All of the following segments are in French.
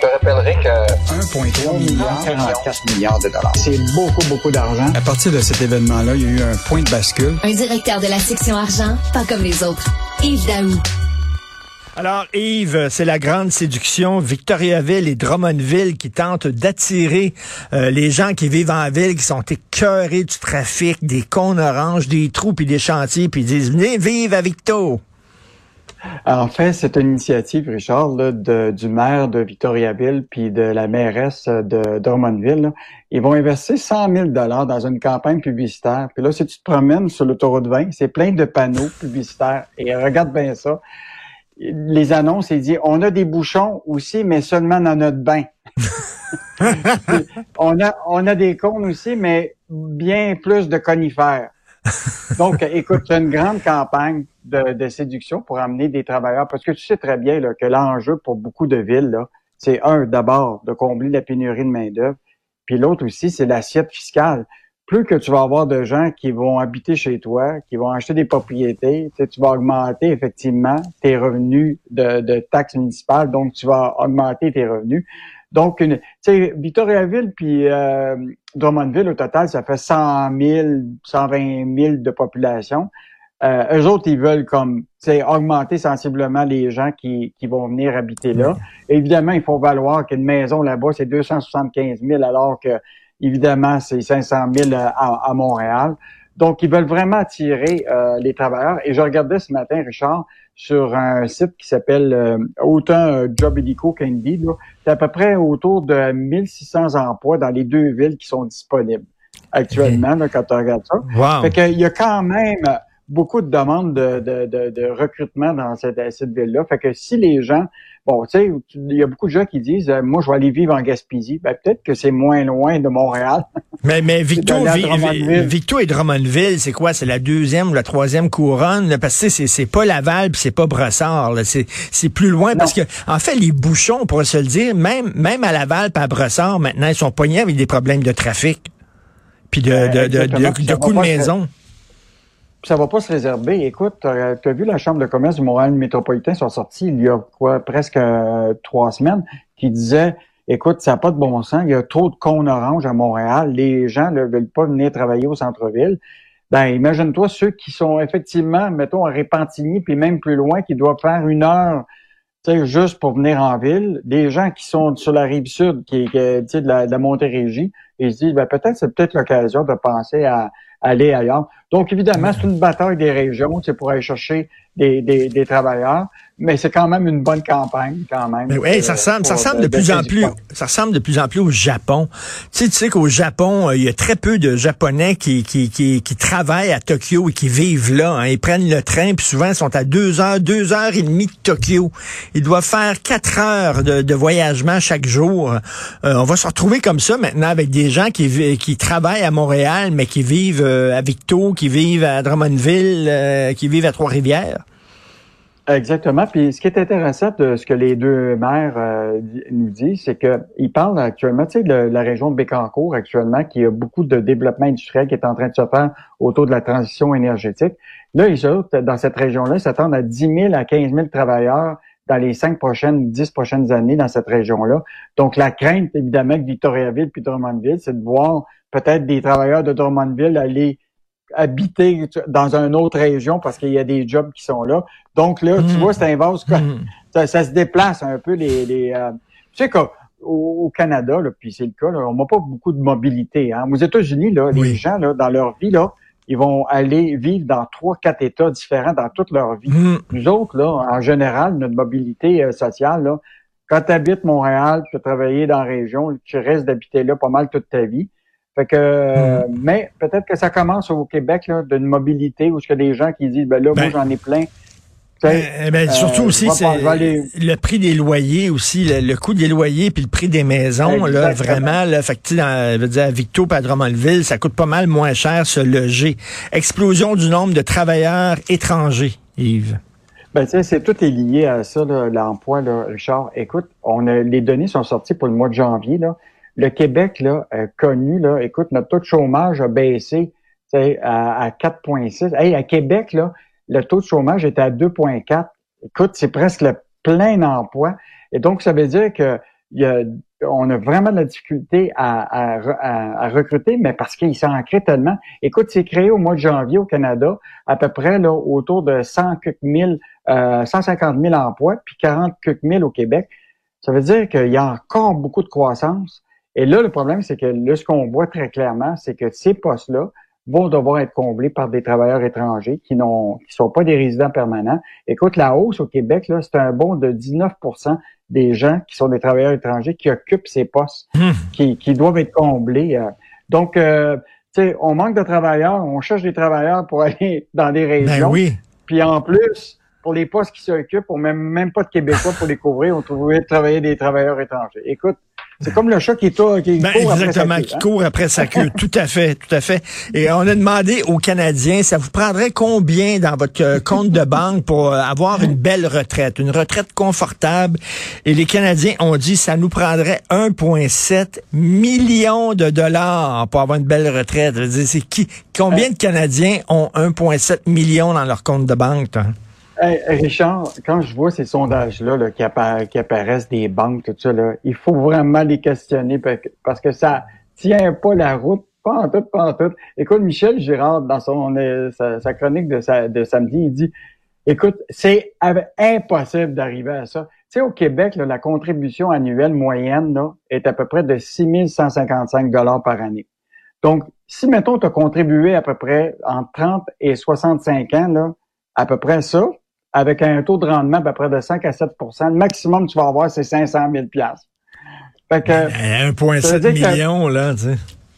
Je te rappellerai que 1,3 milliard, 44 milliards de dollars. c'est beaucoup, beaucoup d'argent. À partir de cet événement-là, il y a eu un point de bascule. Un directeur de la section argent, pas comme les autres. Yves Daou. Alors, Yves, c'est la grande séduction. Victoriaville et Drummondville qui tentent d'attirer euh, les gens qui vivent en ville, qui sont écœurés du trafic, des cons oranges, des trous puis des chantiers, puis ils disent, venez vivre à Victo. En fait, c'est une initiative, Richard, là, de- du maire de Victoriaville puis de la mairesse de Drummondville. là. Ils vont investir 100 000 dollars dans une campagne publicitaire. Puis là, si tu te promènes sur l'autoroute 20, c'est plein de panneaux publicitaires. Et regarde bien ça. Les annonces, il dit, on a des bouchons aussi, mais seulement dans notre bain. on a, on a des cônes aussi, mais bien plus de conifères. Donc, écoute, c'est une grande campagne de, séduction pour amener des travailleurs, parce que tu sais très bien là, que l'enjeu pour beaucoup de villes, c'est un, d'abord, de combler la pénurie de main-d'œuvre, puis l'autre aussi, c'est l'assiette fiscale. Plus que tu vas avoir de gens qui vont habiter chez toi, qui vont acheter des propriétés, tu, tu vas augmenter effectivement tes revenus de, de taxes municipales, donc tu vas augmenter tes revenus. Donc, une, tu sais, Victoriaville puis euh, Drummondville, au total, ça fait 100 000, 120 000 de population. Euh, eux autres, ils veulent comme, tu sais, augmenter sensiblement les gens qui, qui vont venir habiter là. Évidemment, il faut valoir qu'une maison là-bas, c'est 275 000, alors que, évidemment, c'est 500 000 à, à Montréal. Donc, ils veulent vraiment attirer euh, les travailleurs. Et je regardais ce matin, Richard, sur un site qui s'appelle euh, autant euh, Job Illico qu'Indeed. C'est à peu près autour de 1600 emplois dans les deux villes qui sont disponibles actuellement, là, quand tu regardes ça. Wow. Fait qu'il y a quand même beaucoup de demandes de, de, de, de recrutement dans cette, cette ville-là. Fait que si les gens, bon, tu sais, il y a beaucoup de gens qui disent, euh, moi, je vais aller vivre en Gaspésie. Ben, peut-être que c'est moins loin de Montréal. Mais, mais Victo, Drummondville. Et Drummondville, c'est quoi? C'est la deuxième ou la troisième couronne? là? Parce que c'est c'est pas Laval puis c'est pas Brossard. C'est c'est plus loin parce que, en fait, les bouchons, on pourrait se le dire, même, même à Laval puis à Brossard, maintenant, ils sont pognés avec des problèmes de trafic. Puis de, de, de, de, Puis de coups de pas maison. Ça va pas se réserver. Écoute, tu as vu la Chambre de commerce du Montréal métropolitain sont sortis il y a quoi, presque euh, trois semaines, qui disait Écoute, ça n'a pas de bon sens, il y a trop de cônes oranges à Montréal, les gens ne veulent pas venir travailler au centre-ville. Ben, imagine-toi ceux qui sont effectivement, mettons, à Répentigny, puis même plus loin, qui doivent faire une heure, juste pour venir en ville. Des gens qui sont sur la rive sud, qui, qui de la, de la Montérégie, ils se disent, ben, peut-être, c'est peut-être l'occasion de penser à aller ailleurs. Donc, évidemment, c'est une bataille des régions, c'est pour aller chercher des, des, des travailleurs, mais c'est quand même une bonne campagne, quand même. Mais ouais, ça euh, ressemble, ça pour ressemble de plus en plus, ça ressemble de plus en plus au Japon. Tu sais, tu sais qu'au Japon, euh, il y a très peu de Japonais qui, qui, qui, qui travaillent à Tokyo et qui vivent là. hein. Ils prennent le train, puis souvent, ils sont à deux heures, deux heures et demie de Tokyo. Ils doivent faire quatre heures de, de voyagement chaque jour. Euh, on va se retrouver comme ça maintenant avec des gens qui, qui travaillent à Montréal, mais qui vivent euh, à Victo, qui vivent à Drummondville, euh, qui vivent à Trois-Rivières. Exactement. Puis ce qui est intéressant de ce que les deux maires euh, nous disent, c'est qu'ils parlent actuellement, tu sais, de la région de Bécancour actuellement, qui a beaucoup de développement industriel qui est en train de se faire autour de la transition énergétique. Là, ils autres, dans cette région-là, s'attendent à 10 000 à 15 000 travailleurs dans les cinq prochaines, dix prochaines années dans cette région-là. Donc, la crainte, évidemment, que Victoriaville puis Drummondville, c'est de voir peut-être des travailleurs de Drummondville aller habiter dans une autre région parce qu'il y a des jobs qui sont là. Donc là, tu Mhm. vois, c'est un vase, Mhm. ça, ça se déplace un peu les... les euh, tu sais qu'au au Canada, là, puis c'est le cas, là, on n'a pas beaucoup de mobilité. Hein. Aux États-Unis, là, Oui. les gens, là, dans leur vie, là, ils vont aller vivre dans trois, quatre États différents dans toute leur vie. Mhm. Nous autres, là, en général, notre mobilité euh, sociale, là, quand tu habites Montréal, tu as travaillé dans la région, tu restes d'habiter là pas mal toute ta vie. Fait que, euh, mais peut-être que ça commence au Québec, là, d'une mobilité où il y a des gens qui disent, ben là, Ben, moi, j'en ai plein. Sais, Eh ben, surtout euh, aussi, je vais c'est aller- le prix des loyers aussi, le, le coût des loyers puis le prix des maisons, là, vraiment, là, fait que, dans, veux dire, à Victo à Drummondville, ça coûte pas mal moins cher se loger. Explosion du nombre de travailleurs étrangers, Yves. Ben, tu sais, c'est tout est lié à ça, là, l'emploi, là, Richard. Écoute, on a, les données sont sorties pour le mois de janvier, là. Le Québec, là, a connu, là, écoute, notre taux de chômage a baissé, à, à 4,6. Hey, à Québec, là, le taux de chômage était à 2,4. Écoute, c'est presque le plein emploi. Et donc, ça veut dire que a, on a vraiment de la difficulté à, recruter, mais parce qu'il s'en crée tellement. Écoute, c'est créé au mois de janvier au Canada, à peu près là, autour de 100 000, euh, 150 000 emplois, puis 40 000 au Québec. Ça veut dire qu'il y a encore beaucoup de croissance. Et là, le problème, c'est que là, ce qu'on voit très clairement, c'est que ces postes-là vont devoir être comblés par des travailleurs étrangers qui n'ont, qui sont pas des résidents permanents. Écoute, la hausse au Québec, là, c'est un bond de 19% des gens qui sont des travailleurs étrangers qui occupent ces postes, hmm. qui, qui, doivent être comblés. Euh. Donc, euh, tu sais, on manque de travailleurs, on cherche des travailleurs pour aller dans des ben régions. oui. Puis en plus, pour les postes qui s'occupent, on même même pas de Québécois pour les couvrir, on trouvait travailler des travailleurs étrangers. Écoute, c'est comme le chat qui, qui ben, court exactement, après sa qui court après sa queue. tout à fait, tout à fait. Et on a demandé aux Canadiens, ça vous prendrait combien dans votre euh, compte de banque pour euh, avoir une belle retraite, une retraite confortable? Et les Canadiens ont dit, ça nous prendrait 1,7 million de dollars pour avoir une belle retraite. C'est qui, combien de Canadiens ont 1,7 million dans leur compte de banque? Toi? Richard, quand je vois ces sondages-là qui, apparaissent des banques, tout ça, là, il faut vraiment les questionner parce que ça tient pas la route, pas en tout, pas en tout. Écoute, Michel Girard, dans son euh, sa, chronique de, de samedi, il dit Écoute, c'est impossible d'arriver à ça. Tu sais, au Québec, la contribution annuelle moyenne là, est à peu près de 6 155 dollars par année. Donc, si, mettons, tu as contribué à peu près entre 30 et 65 ans, là, à peu près ça, avec un taux de rendement à peu près de 5 à 7% Le maximum que tu vas avoir, c'est 500 000 fait que, 1,7 million, là, tu sais.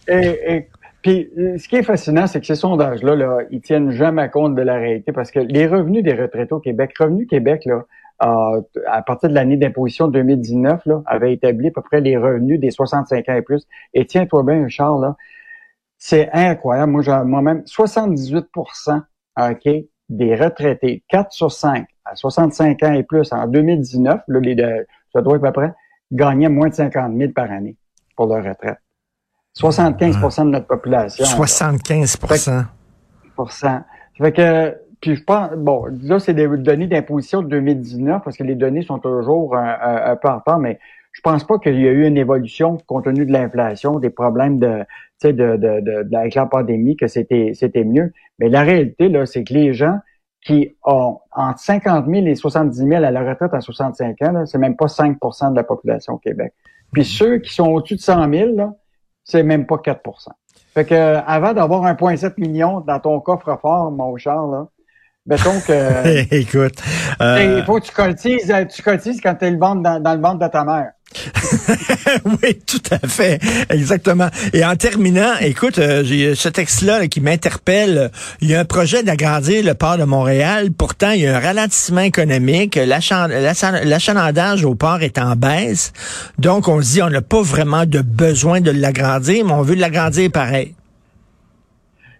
Et, et, puis, ce qui est fascinant, c'est que ces sondages-là, là, ils tiennent jamais compte de la réalité parce que les revenus des retraités au Québec, Revenu Québec, là, à partir de l'année d'imposition 2019, là, avait établi à peu près les revenus des 65 ans et plus. Et tiens-toi bien, Charles, là, c'est incroyable. Moi, moi-même, 78% OK, des retraités, 4 sur 5 à 65 ans et plus en 2019, là, les, ça doit être à peu près, gagnaient moins de 50 000 par année pour leur retraite. 75% de notre population. 75% Ça fait que, puis je pense, bon, là, c'est des données d'imposition de 2019 parce que les données sont toujours un, peu en retard, mais je pense pas qu'il y a eu une évolution compte tenu de l'inflation, des problèmes de, de, de, de, de, avec la pandémie, que c'était, c'était mieux. Mais la réalité, là, c'est que les gens qui ont entre 50 000 et 70 000 à la retraite à 65 ans, c'est même pas 5% de la population au Québec. Puis ceux qui sont au-dessus de 100 000, là, c'est même pas 4% Fait que avant d'avoir 1,7 million dans ton coffre-fort, mon Charles, là, mettons que... Écoute... Euh, il faut que tu cotises, tu cotises quand tu es le ventre dans, dans le ventre de ta mère. oui, tout à fait, exactement. Et en terminant, écoute, euh, j'ai ce texte-là qui m'interpelle. Il y a un projet d'agrandir le port de Montréal. Pourtant, il y a un ralentissement économique. L'achalandage au port est en baisse. Donc, on se dit, on n'a pas vraiment de besoin de l'agrandir, mais on veut l'agrandir pareil.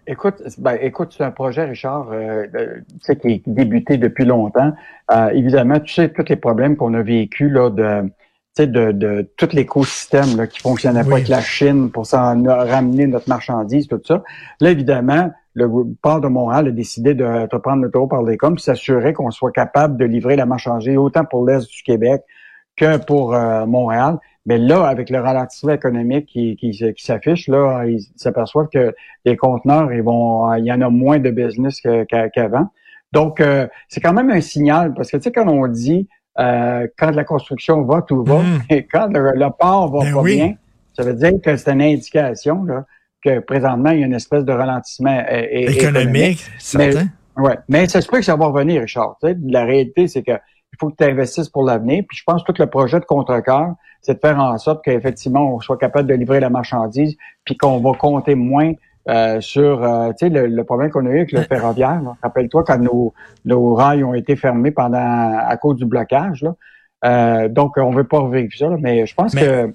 Écoute, ben, écoute, c'est un projet, Richard, euh, euh qui est débuté depuis longtemps. Euh, évidemment, tu sais tous les problèmes qu'on a vécu là de de, de tout l'écosystème là, qui fonctionnait pas avec la Chine pour s'en ramener notre marchandise, tout ça. Là, évidemment, le port de Montréal a décidé de reprendre le taureau par les cornes, s'assurer qu'on soit capable de livrer la marchandise autant pour l'Est du Québec que pour euh, Montréal. Mais là, avec le ralentissement économique qui, qui, qui s'affiche, là, ils s'aperçoivent que les conteneurs, ils vont, il y en a moins de business qu'avant. Donc, euh, c'est quand même un signal, parce que tu sais, quand on dit euh, quand la construction va, tout va. Mm. Et quand le, port va ben pas bien, ça veut dire que c'est une indication là, que présentement, il y a une espèce de ralentissement économique. certain. Mais, ouais. mais ça se peut que ça va revenir, Richard. la réalité, c'est que il faut que tu investisses pour l'avenir. Puis je pense que tout le projet de contre-cœur, c'est de faire en sorte qu'effectivement, on soit capable de livrer la marchandise, puis qu'on va compter moins euh, sur euh, le, problème qu'on a eu avec le ferroviaire. Rappelle-toi quand nos, nos rails ont été fermés pendant à cause du blocage. Là. Euh, donc, on veut pas revivre ça, mais je pense que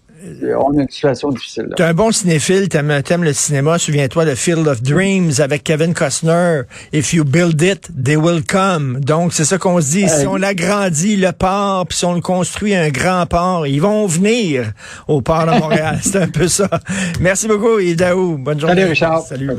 on a une situation difficile. Tu es un bon cinéphile, t'aimes, aimes le cinéma. Souviens-toi de Field of Dreams avec Kevin Costner. If you build it, they will come. Donc, c'est ça qu'on se dit. si on agrandit le port, puis si on construit un grand port, ils vont venir au port de Montréal. c'est un peu ça. Merci beaucoup, Idaou. Bonne journée. Salut, Richard. Salut.